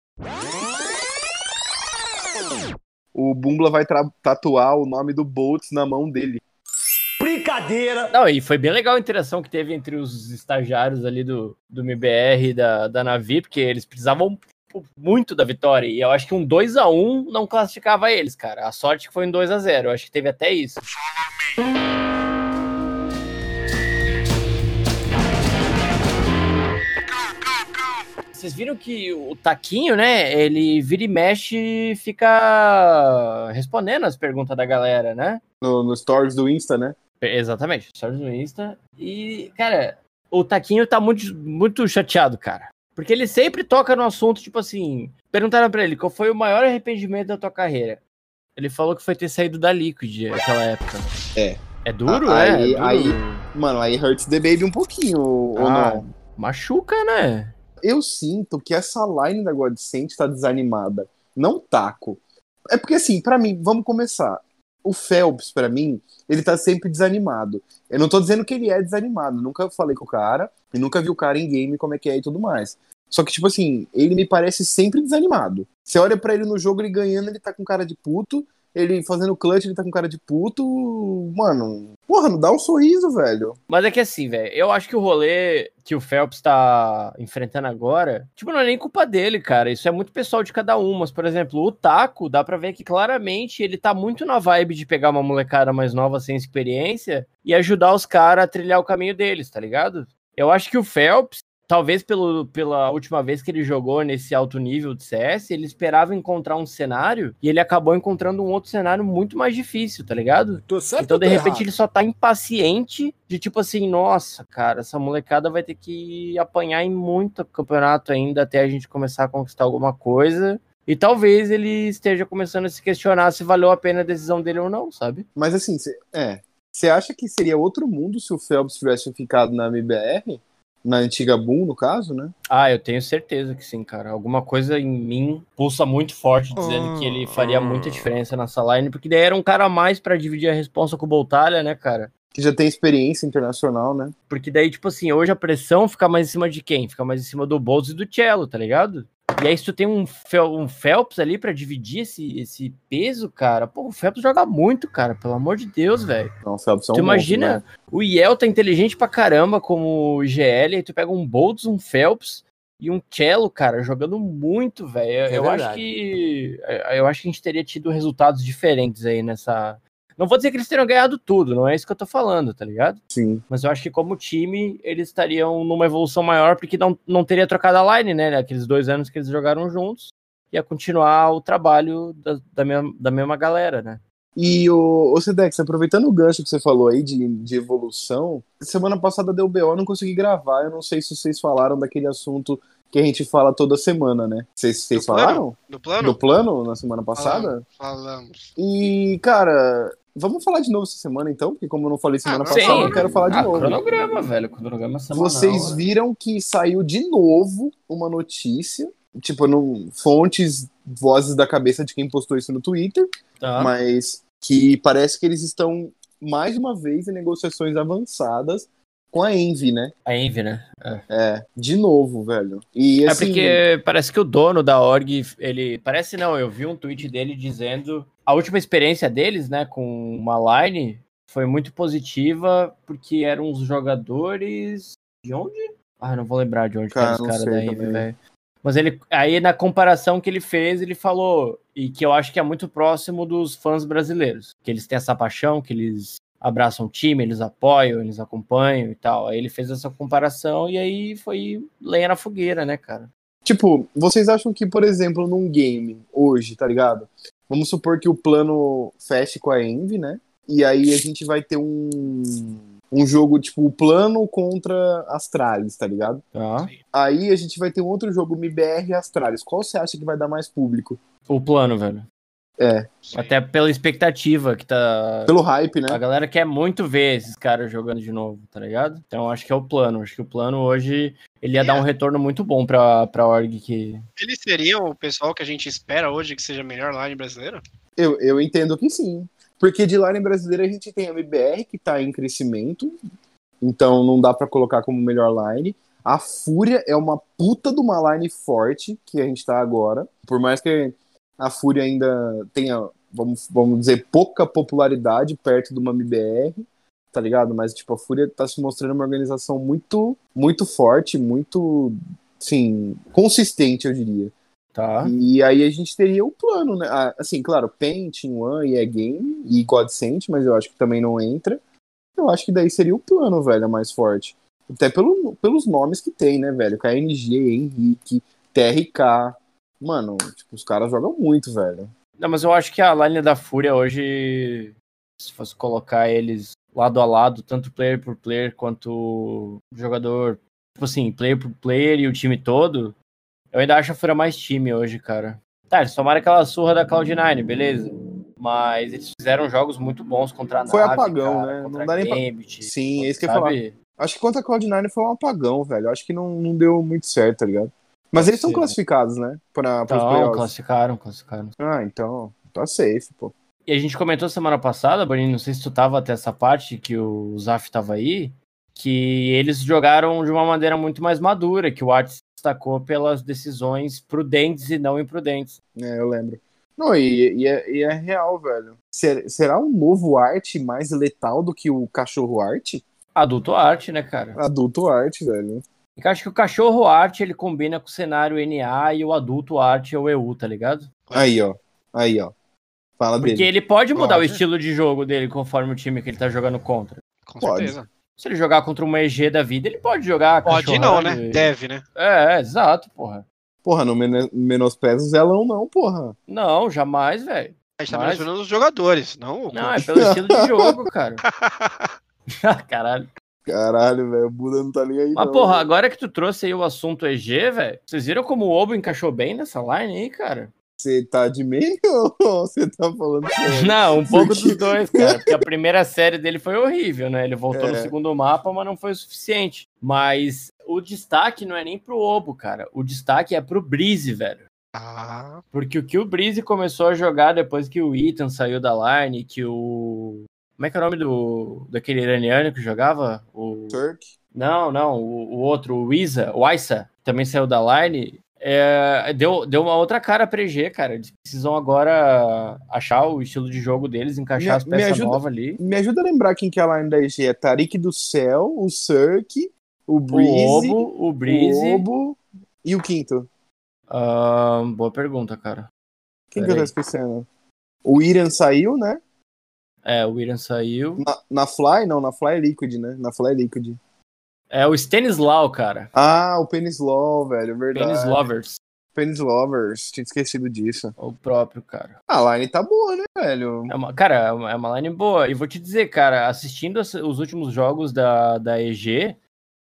D: O Bumbla vai tatuar o nome do Boltz na mão dele.
A: Brincadeira!
B: Não, e foi bem legal a interação que teve entre os estagiários ali do, do MBR e da, da Navi, porque eles precisavam pô, muito da vitória. E eu acho que um 2 a 1 não classificava eles, cara. A sorte que foi um 2 a 0 Eu acho que teve até isso. Vocês viram que o Taquinho, né? Ele vira e mexe e fica respondendo as perguntas da galera, né?
D: No, no stories do Insta, né?
B: Exatamente, stories no Insta. E, cara, o Taquinho tá muito, muito chateado, cara. Porque ele sempre toca no assunto, tipo assim. Perguntaram pra ele qual foi o maior arrependimento da tua carreira. Ele falou que foi ter saído da Liquid naquela época.
D: É.
B: É duro,
D: Ah,
B: é?
D: aí-
B: é duro.
D: aí- Mano, aí hurts the baby um pouquinho, ou
B: Ah.
D: não?
B: Machuca, né?
D: Eu sinto que essa line da Godsent tá desanimada. Não taco. É porque, assim, pra mim, vamos começar. O Phelps, pra mim, ele tá sempre desanimado. Eu não tô dizendo que ele é desanimado. Nunca falei com o cara e nunca vi o cara em game como é que é e tudo mais. Só que, tipo assim, ele me parece sempre desanimado. Você olha pra ele no jogo, ele ganhando, ele tá com cara de puto. Ele fazendo clutch, ele tá com cara de puto. Mano, porra, não dá um sorriso, velho.
B: Mas é que assim, velho, eu acho que o rolê que o Phelps tá enfrentando agora, tipo, não é nem culpa dele, cara. Isso é muito pessoal de cada um. Mas, por exemplo, o Taco, dá pra ver que claramente ele tá muito na vibe de pegar uma molecada mais nova sem experiência e ajudar os caras a trilhar o caminho deles, tá ligado? Eu acho que o Phelps, talvez pelo, pela última vez que ele jogou nesse alto nível de CS, ele esperava encontrar um cenário e ele acabou encontrando um outro cenário muito mais difícil, tá ligado?
A: Tô certo
B: Então, de repente,
A: errado?
B: ele só tá impaciente de tipo assim, nossa, cara, essa molecada vai ter que apanhar em muito campeonato ainda até a gente começar a conquistar alguma coisa. E talvez ele esteja começando a se questionar se valeu a pena a decisão dele ou não, sabe?
D: Mas assim, cê, é. Você acha que seria outro mundo se o Phelps tivesse ficado na MBR? Na antiga Boom, no caso, né?
B: Ah, eu tenho certeza que sim, cara. Alguma coisa em mim pulsa muito forte dizendo que ele faria muita diferença nessa line, porque daí era um cara a mais pra dividir a responsa com o Boltalha, né, cara?
D: Que já tem experiência internacional, né?
B: Porque daí, tipo assim, hoje a pressão fica mais em cima de quem? Fica mais em cima do Boltz e do Cello, tá ligado? E aí, se tu tem um, Fel- um Phelps ali pra dividir esse, esse peso, cara, pô, o Phelps joga muito, cara, pelo amor de Deus, velho.
D: Então, o Phelps é um
B: Tu
D: monstro,
B: imagina,
D: né?
B: o Yel tá inteligente pra caramba como o GL, aí tu pega um Boltz, um Phelps e um Cello, cara, jogando muito, velho. Eu,
A: É
B: eu acho
A: verdade.
B: que eu acho que a gente teria tido resultados diferentes aí nessa. Não vou dizer que eles teriam ganhado tudo, não é isso que eu tô falando, tá ligado?
D: Sim.
B: Mas eu acho que como time, eles estariam numa evolução maior, porque não, não teria trocado a line, né? Aqueles dois anos que eles jogaram juntos. Ia continuar o trabalho da, da, mesma, da mesma galera, né?
D: E o, o Sedex, aproveitando o gancho que você falou aí de, de evolução, semana passada deu BO, não consegui gravar. Eu não sei se vocês falaram daquele assunto que a gente fala toda semana, né? Vocês, vocês
C: Do plano?
D: falaram?
C: No plano?
D: Do plano na semana passada?
C: Falamos.
D: E, cara, vamos falar de novo essa semana então? Porque como eu não falei semana
C: Ah,
D: passada,
B: sim.
D: eu quero falar de
B: ah,
D: novo.
B: cronograma, velho. Cronograma semanal.
D: Vocês
B: né?
D: viram que saiu de novo uma notícia, tipo, no, fontes, vozes da cabeça de quem postou isso no Twitter,
B: Tá.
D: mas que parece que eles estão mais uma vez em negociações avançadas com a Envy, né?
B: A Envy, né?
D: É, de novo, velho. E
B: É
D: assim,
B: porque parece que o dono da org, ele. Parece não, eu vi um tweet dele dizendo. A última experiência deles, né, com uma line foi muito positiva, porque eram os jogadores. De onde? Ah, não vou lembrar de onde
D: Cara,
B: que os caras da Envy, velho. Mas ele. Aí na comparação que ele fez, ele falou. E que eu acho que é muito próximo dos fãs brasileiros. Que eles têm essa paixão, que eles abraçam o time, eles apoiam, eles acompanham e tal. Aí ele fez essa comparação e aí foi lenha na fogueira, né, cara?
D: Tipo, vocês acham que, por exemplo, num game hoje, tá ligado? Vamos supor que o plano feche com a Envy, né? E aí a gente vai ter um, um jogo, tipo, o plano contra Astralis, tá ligado?
B: Tá.
D: Aí a gente vai ter um outro jogo, MBR e Astralis. Qual você acha que vai dar mais público?
B: O plano, velho.
D: É,
B: Até pela expectativa que tá.
D: pelo hype, né?
B: A galera quer muito ver esses caras jogando de novo, tá ligado? Então acho que é o plano. Acho que o plano hoje ele ia dar um retorno muito bom pra, pra org que.
C: Eles seriam o pessoal que a gente espera hoje que seja melhor line brasileiro?
D: Eu, eu entendo que sim. Porque de line brasileira a gente tem a MBR, que tá em crescimento, então não dá pra colocar como melhor line. A Fúria é uma puta de uma line forte que a gente tá agora. Por mais que a Fúria ainda tenha, vamos, vamos dizer, pouca popularidade perto de uma MBR, tá ligado? Mas, tipo, a Fúria tá se mostrando uma organização muito, muito forte, muito, sim, consistente, eu diria.
B: Tá.
D: E aí a gente teria o plano, né? Ah, Assim, claro, Paint, One e é Game e Godsend, mas eu acho que também não entra. Eu acho que daí seria o plano, velho, a mais forte. Até pelo, pelos nomes que tem, né, velho? KNG, Henrique, TRK. Mano, tipo, os caras jogam muito, velho.
B: Não, mas eu acho que a line da Fúria hoje, se fosse colocar eles lado a lado, tanto player por player quanto jogador, tipo assim, player por player e o time todo, eu ainda acho a Fúria mais time hoje, cara. Tá, eles tomaram aquela surra da Cloud9, beleza. Mas eles fizeram jogos muito bons contra a
D: Foi
B: Nave,
D: apagão,
B: cara,
D: né?
B: Contra
D: Não dá nem pra-
B: Gambit,
D: Sim, é isso que eu ia falar. Acho que contra a Cloud9 foi um apagão, velho. Acho que não, não deu muito certo, tá ligado? Mas eles estão
B: ser,
D: classificados, né? Pra,
B: Então,
D: playoffs.
B: classificaram, classificaram.
D: Ah, então, tá safe, pô.
B: E a gente comentou semana passada, Boninho, não sei se tu tava até essa parte, que o Zaf tava aí, que eles jogaram de uma maneira muito mais madura, que o Art se destacou pelas decisões prudentes e não imprudentes.
D: É, eu lembro. Não, e, e é, e é real, velho. Ser- será um novo arte mais letal do que o cachorro arte?
B: Adulto Art, né, cara?
D: Adulto arte, velho.
B: E eu acho que o cachorro Art, ele combina com o cenário NA e o adulto Art é o EU, tá ligado?
D: Aí, ó. Aí, ó. Fala
B: Porque
D: dele.
B: ele pode mudar o
C: Pode.
B: estilo de jogo dele conforme o time que ele tá jogando contra.
C: Com
D: Pode.
C: certeza.
B: Se ele jogar contra uma EG da vida, ele pode jogar
C: Pode não, né?
B: e-
C: Deve, né?
B: É, é, exato, porra.
D: Porra, não meno- menospreza o Zelão, não, porra.
B: Não, jamais, velho.
C: A gente tá
B: Mas-
C: mencionando os jogadores, não o
B: Não, é pelo estilo de [LAUGHS] jogo, cara. [LAUGHS] [LAUGHS] Caralho.
D: Caralho, velho. O Buda não tá nem aí,
B: Mas,
D: não.
B: porra, agora que tu trouxe aí o assunto EG, velho, vocês viram como o Obo encaixou bem nessa line aí, cara?
D: Você tá de meio [LAUGHS] ou você tá falando [LAUGHS] sério?
B: Não, um pouco
D: Porque-
B: dos dois, cara. Porque a primeira série dele foi horrível, né? Ele voltou
D: É.
B: no segundo mapa, mas não foi o suficiente. Mas o destaque não é nem pro Obo, cara. O destaque é pro Breeze, velho.
C: Ah,
B: Porque o que o Breeze começou a jogar depois que o Ethan saiu da line, que o. Como é que é o nome do daquele iraniano que jogava? O...
D: Turk?
B: Não, não, o, o outro, o Isa, o Isa, também saiu da line. é, deu, deu uma outra cara pra EG, cara. Eles precisam agora achar o estilo de jogo deles, encaixar
D: Me-
B: as peças
D: ajuda-
B: novas ali.
D: Me ajuda a lembrar quem que é a line da EG. É Tarik do Céu, o Cirque, o Breeze,
B: o Obo, o Breeze.
D: o Obo e o quinto.
B: Ahn, boa pergunta, cara.
D: Quem que eu tô esquecendo? O Iran saiu, né?
B: É, o William saiu.
D: Na, na Fly, não, na Fly é Liquid, né? Na Fly é Liquid.
B: É o Stanislau, cara.
D: Ah, o Penis Law, velho, verdade.
B: Penis Lovers.
D: Penis Lovers, tinha esquecido disso.
B: O próprio, cara.
D: A line tá boa, né, velho?
B: É uma, cara, é uma, é line boa. E vou te dizer, cara, assistindo as- os últimos jogos da, da EG,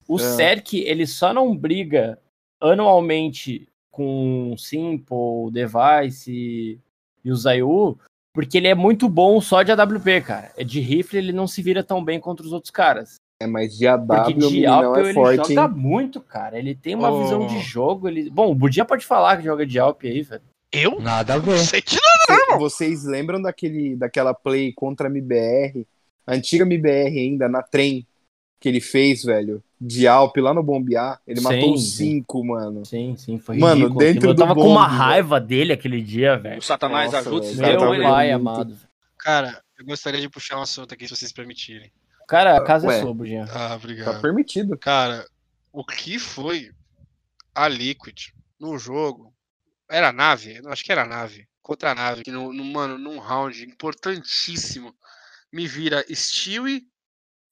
B: o
D: É.
B: Cerc, ele só não briga anualmente com Simple, Device e o Zayu, porque ele é muito bom só de AWP, cara. É de rifle, ele não se vira tão bem contra os outros caras.
D: É, mas de AW
B: Porque
D: o
B: de
D: é
B: ele
D: forte,
B: joga
D: hein?
B: muito, cara. Ele tem uma
C: Oh.
B: visão de jogo. Ele... Bom, o Budinha pode falar que joga de Alp aí, velho.
C: eu?
A: Nada a
C: Não
A: ver.
C: sei de
D: Cê- Vocês lembram daquele, daquela play contra a MBR? A antiga MBR ainda, na trem, que ele fez, velho? De Alp lá no Bombear. Ele
B: Sim,
D: matou
B: sim.
D: cinco, mano.
B: Sim, sim, foi
D: Mano,
B: ridículo.
D: dentro.
B: Eu
D: do
B: tava com uma
D: bombe,
B: raiva dele aquele dia, velho.
A: O Satanás
D: Nossa,
A: ajuda
D: cara
B: Meu pai, amado.
C: Cara, eu gostaria de puxar um assunto aqui, se vocês permitirem.
B: Cara, a casa
D: Ué.
B: é sua, Budinha.
C: Ah,
D: Tá
C: obrigado.
D: permitido.
C: Cara, o que foi a Liquid no jogo? Era a nave? Eu Acho que era a nave. Contra a nave. Que no, no- mano, num round importantíssimo. Me vira Stewie.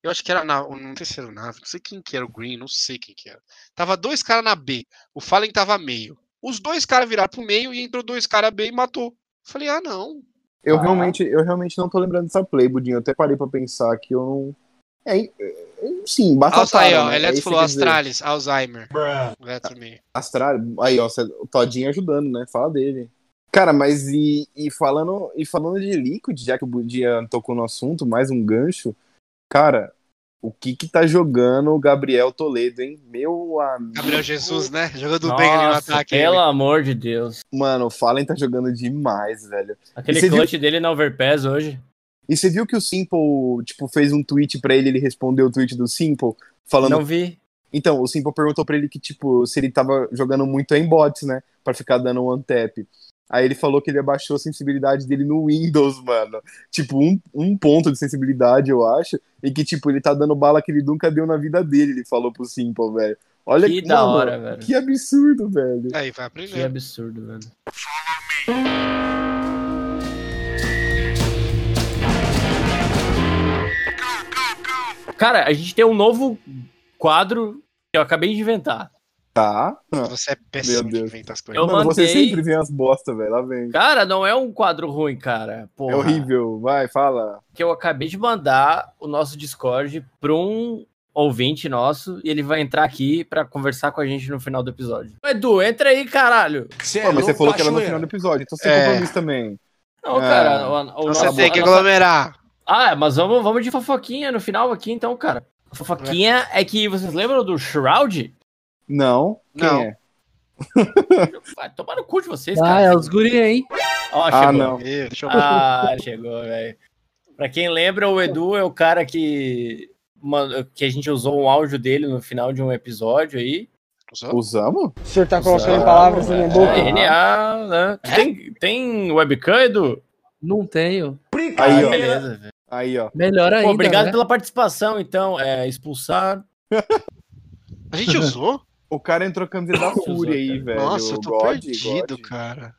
C: Eu acho que era na, no terceiro nave. Não sei quem que era o Green, não sei quem que era. Tava dois caras na B. O Fallen tava meio. Os dois caras viraram pro meio e entrou dois caras B e matou. Falei, ah, não.
D: Eu,
B: Ah.
D: realmente, eu realmente não tô lembrando dessa play, Budinho. Eu até parei pra pensar que eu não. É, é, sim,
C: Alzheimer,
D: batataram,
C: ó.
D: né?
C: Eletro
D: É
C: falou
D: quer dizer.
C: Astralis, Alzheimer. That's me.
D: Astral, aí, ó, o Todinho ajudando, né? Fala dele. Cara, mas e, e falando, e falando de Liquid, já que o Budia tocou no assunto, mais um gancho. Cara, o que que tá jogando o Gabriel Toledo, hein? Meu amigo.
C: Gabriel Jesus, né? Jogando bem ali no
B: Nossa,
C: ataque.
B: pelo
C: ele.
B: amor de Deus.
D: Mano, o Fallen tá jogando demais, velho.
B: Aquele
D: você viu-
B: clutch dele na Overpass hoje.
D: E você viu que o Simple, tipo, fez um tweet pra ele, ele respondeu o tweet do Simple, falando
B: Não vi.
D: Então, o Simple perguntou pra ele que, tipo, se ele tava jogando muito em bots, né? Pra ficar dando one tap. Aí ele falou que ele abaixou a sensibilidade dele no Windows, mano. Tipo, um, um ponto de sensibilidade, eu acho. E que, tipo, ele tá dando bala que ele nunca deu na vida dele, ele falou pro Simple, velho. Olha
B: Que da
D: mano,
B: hora, velho.
D: Que absurdo, velho.
C: Aí, vai
B: Que
C: aprender.
B: absurdo, velho. Cara, a gente tem um novo quadro que eu acabei de inventar.
D: Tá?
C: Você é péssimo
D: Meu
C: de
D: Deus.
C: inventar as coisas.
B: Eu
D: Mano, você
B: mandei-
D: sempre vem as bosta, velho. Lá vem.
B: Cara, não é um quadro ruim, cara. Porra.
D: É horrível. Vai, fala.
B: Que eu acabei de mandar o nosso Discord pra um ouvinte nosso e ele vai entrar aqui pra conversar com a gente no final do episódio. Edu, entra aí, caralho.
A: Cê
D: Pô, mas você falou que era no final do episódio, então você
C: É.
D: compromisso também.
B: Não,
D: Ah.
B: cara, o, o
C: Então
B: nosso-
C: você tem que
B: a nossa-
C: aglomerar.
B: Ah, mas vamos, vamos de fofoquinha no final aqui, então, cara. A fofoquinha é que vocês lembram do Shroud?
D: Não. Quem
C: Não.
D: é?
B: Vai tomar no cu de vocês,
E: Ah,
B: cara.
E: é os guri, hein?
B: Ó,
D: Ah,
B: chegou.
D: não.
C: Deixa eu
B: Ah, chegou, velho. Pra quem lembra, o Edu é o cara que, que a gente usou um áudio dele no final de um episódio aí.
D: Usamos?
F: O senhor tá colocando
B: Usamos,
F: palavras na minha boca?
B: É, NA, né? Tu Tem, tem webcam, Edu?
E: Não tenho.
D: Aí, ó.
B: beleza, velho.
D: Aí, ó.
E: Melhor ainda.
B: Pô, obrigado
E: né?
B: pela participação, então. É, expulsar.
C: A gente [LAUGHS] usou?
D: O cara entrou com a camisa da [LAUGHS] Fúria aí, velho.
C: Nossa, eu tô
D: God,
C: perdido,
D: God.
C: cara.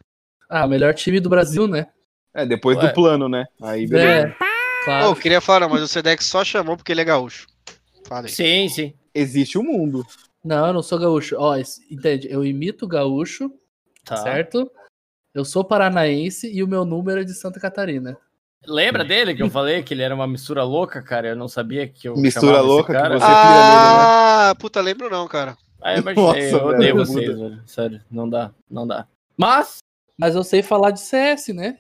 E: Ah, melhor time do Brasil, né?
D: É, depois
B: Ué.
D: do plano, né? Aí, beleza.
E: É. Claro.
C: eu queria falar, mas o Sedex só chamou porque ele é gaúcho. Falei.
B: Sim, sim.
D: Existe o mundo.
E: Não, eu não sou gaúcho. Ó, entende? Eu imito gaúcho,
B: Tá.
E: certo? Eu sou paranaense e o meu número é de Santa Catarina.
B: Lembra dele que eu falei que ele era uma mistura louca, cara? Eu não sabia que eu
D: Mistura louca que
B: cara.
D: você- pira
C: Ah, puta, lembro não, cara.
B: Ah, eu [LAUGHS] imaginei,
D: Nossa,
B: eu
D: velho,
B: odeio
D: muda.
B: vocês, velho. Sério, não dá, não dá. Mas,
E: Mas eu sei falar de CS, né?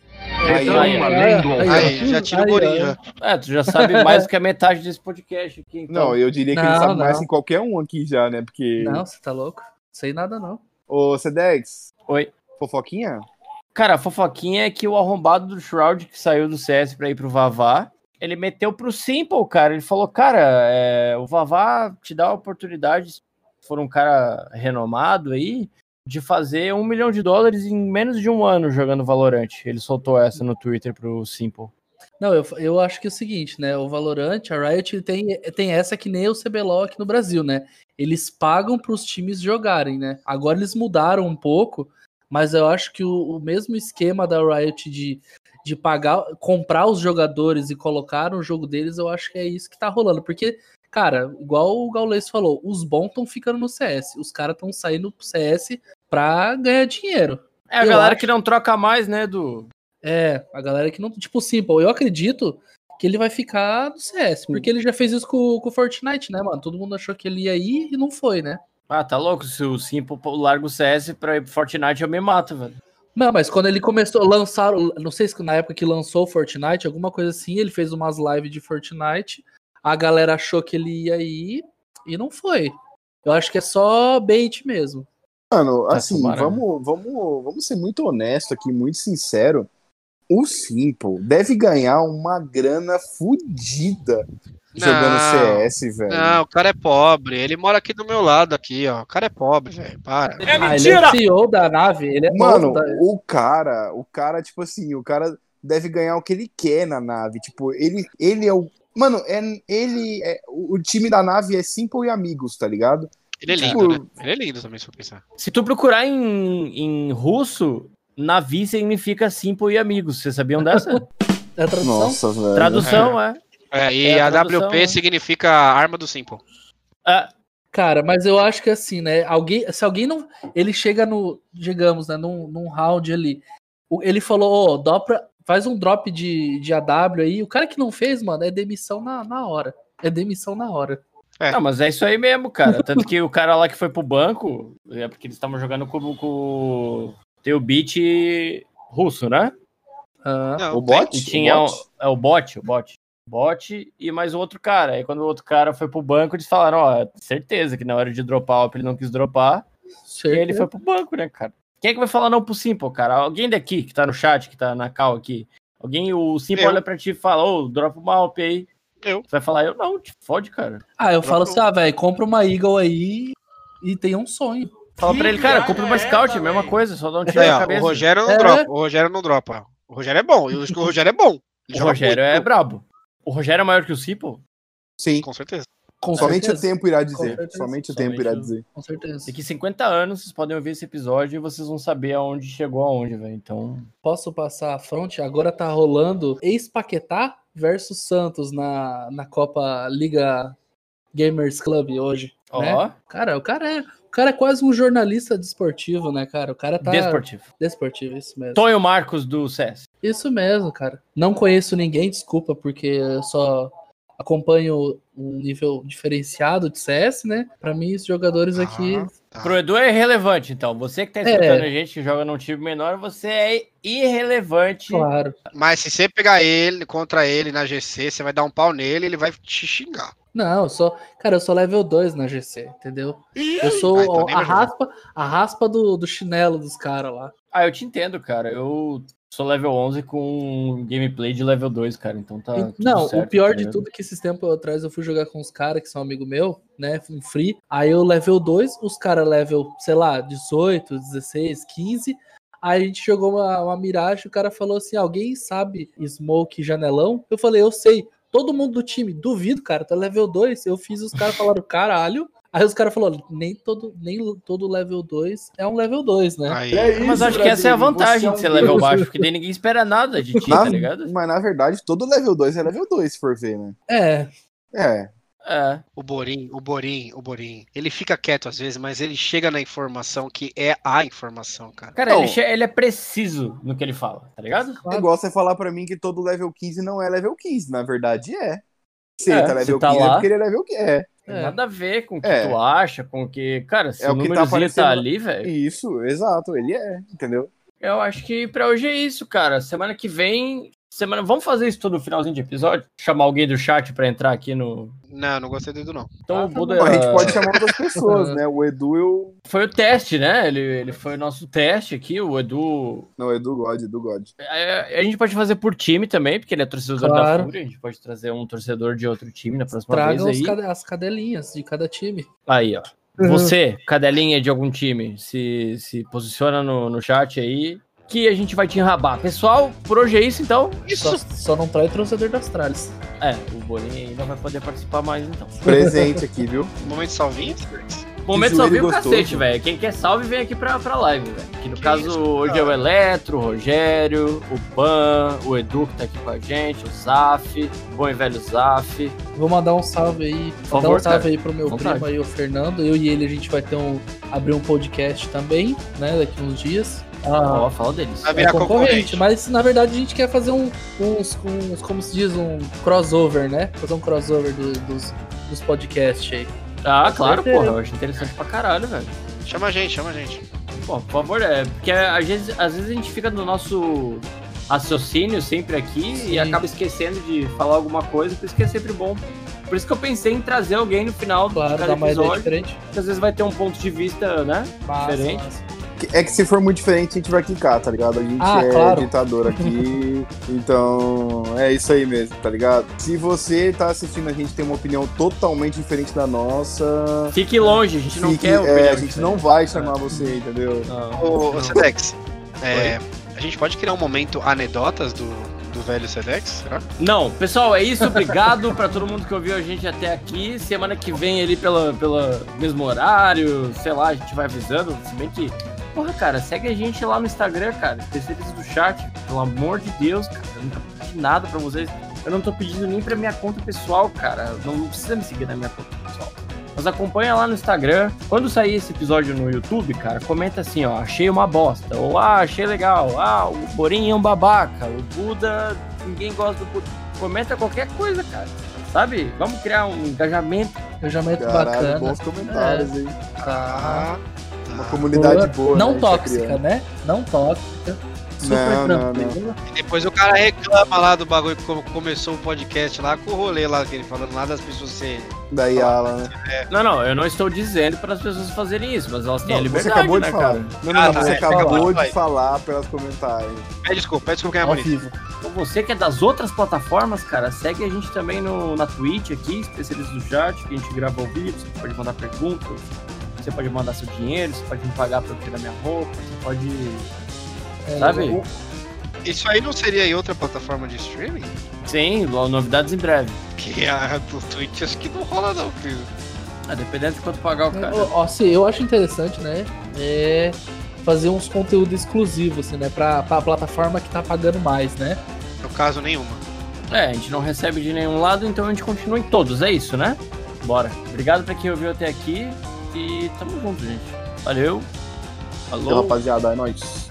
D: Aí,
E: Então, aí, ó.
C: Aí, já tira o
E: Aí,
C: já.
B: é, tu já sabe [LAUGHS] mais do que a metade desse podcast aqui, então.
D: Não, eu diria que ele
E: Não,
D: sabe mais
E: não.
D: que qualquer um aqui já, né? Porque.
E: Não, você tá louco? Sei nada, não.
D: Ô, Sedex,
B: Oi.
D: fofoquinha?
B: Cara, a fofoquinha é que o arrombado do Shroud que saiu do CS pra ir pro Vavá, ele meteu pro Simple, cara. Ele falou, cara, é, o Vavá te dá a oportunidade, for um cara renomado aí, de fazer um milhão de dólares em menos de um ano jogando Valorant. Ele soltou essa no Twitter pro Simple.
E: Não, eu, eu acho que é o seguinte, né? O Valorant, a Riot tem, tem essa que nem o CBLOL aqui no Brasil, né? Eles pagam para os times jogarem, né? Agora eles mudaram um pouco, mas eu acho que o, o mesmo esquema da Riot de, de pagar, comprar os jogadores e colocar no jogo deles, eu acho que é isso que tá rolando. Porque, cara, igual o Gaules falou, os bons estão ficando no CS, os caras estão saindo pro CS pra ganhar dinheiro.
B: É a
E: Eu
B: galera
E: acho-
B: que não troca mais, né, do
E: É, a galera que não. Tipo, Simple, eu acredito que ele vai ficar no CS, porque ele já fez isso com, com o Fortnite, né, mano? Todo mundo achou que ele ia ir e não foi, né?
B: Ah, tá louco? Se o Simple larga o CS pra ir pro Fortnite, eu me mato, velho.
E: Não, mas quando ele começou a lançar, não sei se na época que lançou o Fortnite, alguma coisa assim, ele fez umas lives de Fortnite, a galera achou que ele ia ir e não foi. Eu acho que é só bait mesmo.
D: Mano,
B: Tá,
D: assim,
B: tomara.
D: vamos, vamos, vamos ser muito honesto aqui, muito sincero. O Simple deve ganhar uma grana fudida jogando. CS, velho.
C: Não, o cara é pobre. Ele mora aqui do meu lado, aqui, ó. O cara é pobre, velho. Para.
E: ah, ele é o CEO da nave, ele é
D: Mano,
E: da...
D: o cara, o cara, tipo assim, o cara deve ganhar o que ele quer na nave. Tipo, ele, ele é o. Mano, é, ele é, o time da nave é Simple e amigos, tá ligado?
C: Ele é
D: Tipo,
C: lindo, né? Ele é lindo também, se eu pensar.
B: Se tu procurar em, em russo, Navi significa Simple e amigos. Vocês sabiam dessa?
E: É a tradução?
D: Nossa, velho.
B: Tradução, é.
C: É, e
B: É a
C: a
B: tradução,
C: WP
B: né?
C: significa arma do Simple.
B: É,
E: Cara, mas eu acho que assim, né? Alguém, se alguém não. Ele chega no. Digamos, né? Num, num round ali. Ele falou, ó, dobra, faz um drop de, de AW aí. O cara que não fez, mano, é demissão na, na hora. É demissão na hora.
C: É.
B: Não, mas é isso aí mesmo, cara. Tanto que o cara lá que foi pro banco, é porque eles estavam jogando com, com tem o Beat russo, né?
E: Ah,
C: Não,
D: O bot?
B: E tinha
D: O
B: o,
D: bot?
B: é o bot, o bot. Bot e mais o outro cara. Aí quando o outro cara foi pro banco, eles falaram, ó, certeza que na hora de dropar o ele não quis dropar. E aí ele foi pro banco, né, cara? Quem é que vai falar não pro Simple, cara? Alguém daqui que tá no chat, que tá na cal aqui. Alguém, o Simple
C: Eu.
B: olha pra ti e fala, ô, dropa uma Alp aí.
C: Eu.
B: Você vai falar, eu não, te fode, cara.
E: Ah, eu falo assim, ah, velho, compra uma Eagle aí e tem um sonho.
B: Fala pra ele, cara, compra uma Scout, mesma coisa, só dá um tiro
C: Aí,
B: na cabeça.
C: o Rogério não
E: É.
C: dropa. O Rogério não dropa. O Rogério é bom. Eu acho que o Rogério é bom. Ele
B: O Rogério
C: muito,
B: é brabo. O Rogério é maior que o Simple?
D: Sim.
C: Com certeza.
E: Com
D: Somente
E: certeza.
D: o tempo irá dizer.
E: certeza.
D: Somente o tempo irá
B: Somente
D: dizer.
E: Com certeza.
B: Daqui 50 anos, vocês podem ouvir esse episódio e vocês vão saber aonde chegou aonde, velho. Então,
E: Posso passar a fronte? Agora tá rolando ex-Paquetá versus Santos na, na Copa Liga Gamers Club hoje.
B: ó,
E: Né? Cara, o cara é. O cara é quase um jornalista desportivo, né, cara? O cara tá.
B: desportivo.
E: Desportivo, isso mesmo.
B: Tonho Marcos do CS.
E: Isso mesmo, cara. Não conheço ninguém, desculpa, porque eu só acompanho um nível diferenciado de CS, né? Pra mim, os jogadores aqui.
C: Ah, tá.
B: Pro Edu é irrelevante, então. Você que tá
E: É.
B: escutando a gente que joga num time menor, você é irrelevante.
E: Claro.
C: Mas se você pegar ele contra ele na GC, você vai dar um pau nele ele vai te xingar.
E: Não, eu sou. Cara, eu sou level 2 na GC, entendeu? Eu sou
C: Ah, então
E: a raspa, a raspa do, do chinelo dos caras lá.
B: Ah, eu te entendo, cara. Eu sou level 11 com gameplay de level 2, cara. Então tá.
E: Não,
B: certo,
E: o pior
B: tá
E: de tudo é que esses tempos atrás eu fui jogar com os caras que são amigo meu, né? Um free. Aí eu level 2, os caras level, sei lá, 18, 16, 15. Aí a gente jogou uma, uma miragem, o cara falou assim: alguém sabe smoke janelão? Eu falei, eu sei. Todo mundo do time, duvido, cara, tá level 2. Eu fiz os caras falaram, caralho. Aí os caras falaram, nem todo, nem todo level 2 é um level 2, né?
C: Aí,
D: É
B: Mas
D: isso,
B: acho que essa é a
D: Brasil,
B: vantagem
D: você é
B: de
D: um
B: ser level
D: deus.
B: baixo, porque daí ninguém espera nada de ti,
D: Na-
B: tá ligado?
D: Mas na verdade, todo level 2 é level 2, se for ver, né?
E: É,
D: É.
B: É.
C: o Borim, o Borim, o Borim, ele fica quieto às vezes, mas ele chega na informação que é a informação, cara.
B: Cara,
D: Não.
B: ele, ele é preciso no que ele fala, tá ligado?
D: É
E: claro.
D: igual você falar pra mim que todo level 15 não é level 15. Na verdade, é. Se
B: É,
D: ele tá level
B: tá
D: 15 é
B: lá-
D: porque ele é level 15. É.
B: Tem
E: É.
B: nada a ver com o que
D: É.
B: tu acha, com o que. Cara, se
D: É
B: o
D: o que tá
B: númerozinho tá, ali, velho.
D: Isso, exato. Ele é, entendeu?
B: Eu acho que pra hoje é isso, cara. Semana que vem. Semana... Vamos fazer isso tudo no finalzinho de episódio? Chamar alguém do chat pra entrar aqui no.
C: Não, não gostei do Edu, não.
B: Então
E: Ah,
B: o
E: tá
B: Buda.
E: bom.
D: A gente pode chamar outras pessoas, né? O Edu eu.
B: Foi o teste, né? Ele, ele foi o nosso teste aqui. O Edu.
D: Não, Edu God, Edu God.
B: É, A gente pode fazer por time também, porque ele é torcedor
E: Claro.
B: da Fúria. A gente pode trazer um torcedor de outro time na próxima
E: Tragam
B: vez
E: cade- as cadelinhas de cada time.
B: Aí, ó.
E: Uhum.
B: Você, cadelinha de algum time, se, se posiciona no, no chat aí, que a gente vai te enrabar. Pessoal, por hoje é isso, então.
E: Só, só não trai o trouxedor das tralhas.
B: É, o Bolinha ainda vai poder participar mais, então.
D: Presente aqui, viu? [LAUGHS]
C: Momento salvinho?
B: Momento
D: zoeiro
B: salve o
D: gostoso.
B: cacete, velho. Quem quer salve, vem aqui pra, pra live, velho. Que no caso, hoje é o Eletro, o Rogério, o Ban, o Edu que tá aqui com a gente, o Zaf, o bom e velho Zaf.
E: Vou mandar um salve aí.
B: Por
E: Mandar um
B: favor,
E: salve
B: cara.
E: aí pro meu
B: Vontade.
E: primo aí, o Fernando. Eu e ele a gente vai ter um. abrir um podcast também, né? Daqui uns dias. Ah,
B: Ó, fala deles.
C: Vai
E: é
C: virar
E: concorrente,
C: concorrente.
E: mas na verdade a gente quer fazer um, uns, uns, como se diz, um crossover, né? Fazer um crossover do- dos, dos podcasts aí.
B: Ah,
E: Com
B: claro,
E: certeza.
B: porra. Eu acho interessante pra caralho, velho.
C: Chama a gente, chama a gente.
B: Pô, por favor, é. Porque às vezes, às vezes a gente fica no nosso raciocínio sempre aqui
E: Sim.
B: e acaba esquecendo de falar alguma coisa, por isso que é sempre bom. Por isso que eu pensei em trazer alguém no final
E: Claro,
B: de cada episódio,
E: diferente.
B: que às vezes vai ter um ponto de vista, né?
E: Massa,
B: Diferente.
E: massa.
D: É que se for muito diferente, a gente vai quicar, tá ligado? A gente
E: Ah,
D: é
E: claro.
D: ditador aqui. [LAUGHS] então, é isso aí mesmo, tá ligado? Se você tá assistindo, a gente tem uma opinião totalmente diferente da nossa.
B: Fique longe, a gente não
D: fique-
B: quer
D: é, a gente
B: diferente.
D: não vai chamar você, entendeu?
B: Não.
C: Ô, ô Sedex, é, a gente pode criar um momento anedotas do, do velho Sedex, será?
B: Não, pessoal, é isso. Obrigado pra todo mundo que ouviu a gente até aqui. Semana que vem, ali pela mesmo horário, sei lá, a gente vai avisando. Se bem que, porra, cara, segue a gente lá no Instagram, cara. Especialista do chat. Pelo amor de Deus, cara. Eu nunca pedi nada pra vocês. Eu não tô pedindo nem pra minha conta pessoal, cara. Não, não precisa me seguir na minha conta pessoal. Mas acompanha lá no Instagram. Quando sair esse episódio no YouTube, cara, comenta assim, ó, achei uma bosta. Ou ah, achei legal. Ah, o Borinho é um babaca. O Buda, ninguém gosta do Buda. Comenta qualquer coisa, cara. Sabe? Vamos criar um engajamento.
E: Engajamento
D: Caralho,
E: bacana.
D: bons comentários, hein?
E: Tá.
D: Comunidade boa.
E: Não
D: né, que tá
E: tóxica, né? Não tóxica. Super
D: Não, não,
E: tranquila.
C: E depois o cara reclama lá do bagulho que come- começou o podcast lá com o rolê lá, que ele falando lá das pessoas serem.
D: Da Yala, né?
B: Não, não, eu não estou dizendo para as pessoas fazerem isso, mas elas têm a
D: Não, você
B: liberdade,
D: acabou
B: né,
D: de falar.
B: cara?
D: Não, não,
C: Ah,
D: não,
C: tá,
D: você
C: é,
D: acabou
C: vai.
D: de falar pelos comentários.
C: Pede desculpa, pede desculpa quem é
E: Ao
C: bonito.
E: vivo.
B: Então você que é das outras plataformas, cara, segue a gente também no, na Twitch aqui, especialista do chat, que a gente grava ao vivo, você pode mandar perguntas, você pode mandar seu dinheiro, você pode me pagar pra eu tirar minha roupa, você pode.
E: É,
B: Sabe?
C: Isso aí não seria em outra plataforma de streaming?
B: Sim, novidades em breve.
C: Que a do Twitch acho que não rola não, filho.
B: Ah, dependendo de quanto pagar o cara.
E: Ó, assim, eu acho interessante, né? É fazer uns conteúdos exclusivos, assim, né? Pra, pra plataforma que tá pagando mais, né?
C: No caso, nenhuma.
B: É, a gente não recebe de nenhum lado, então a gente continua em todos, é isso, né? Bora. Obrigado pra quem ouviu até aqui e tamo junto, gente. Valeu.
D: Então,
B: Falou.
D: rapaziada, é nóis.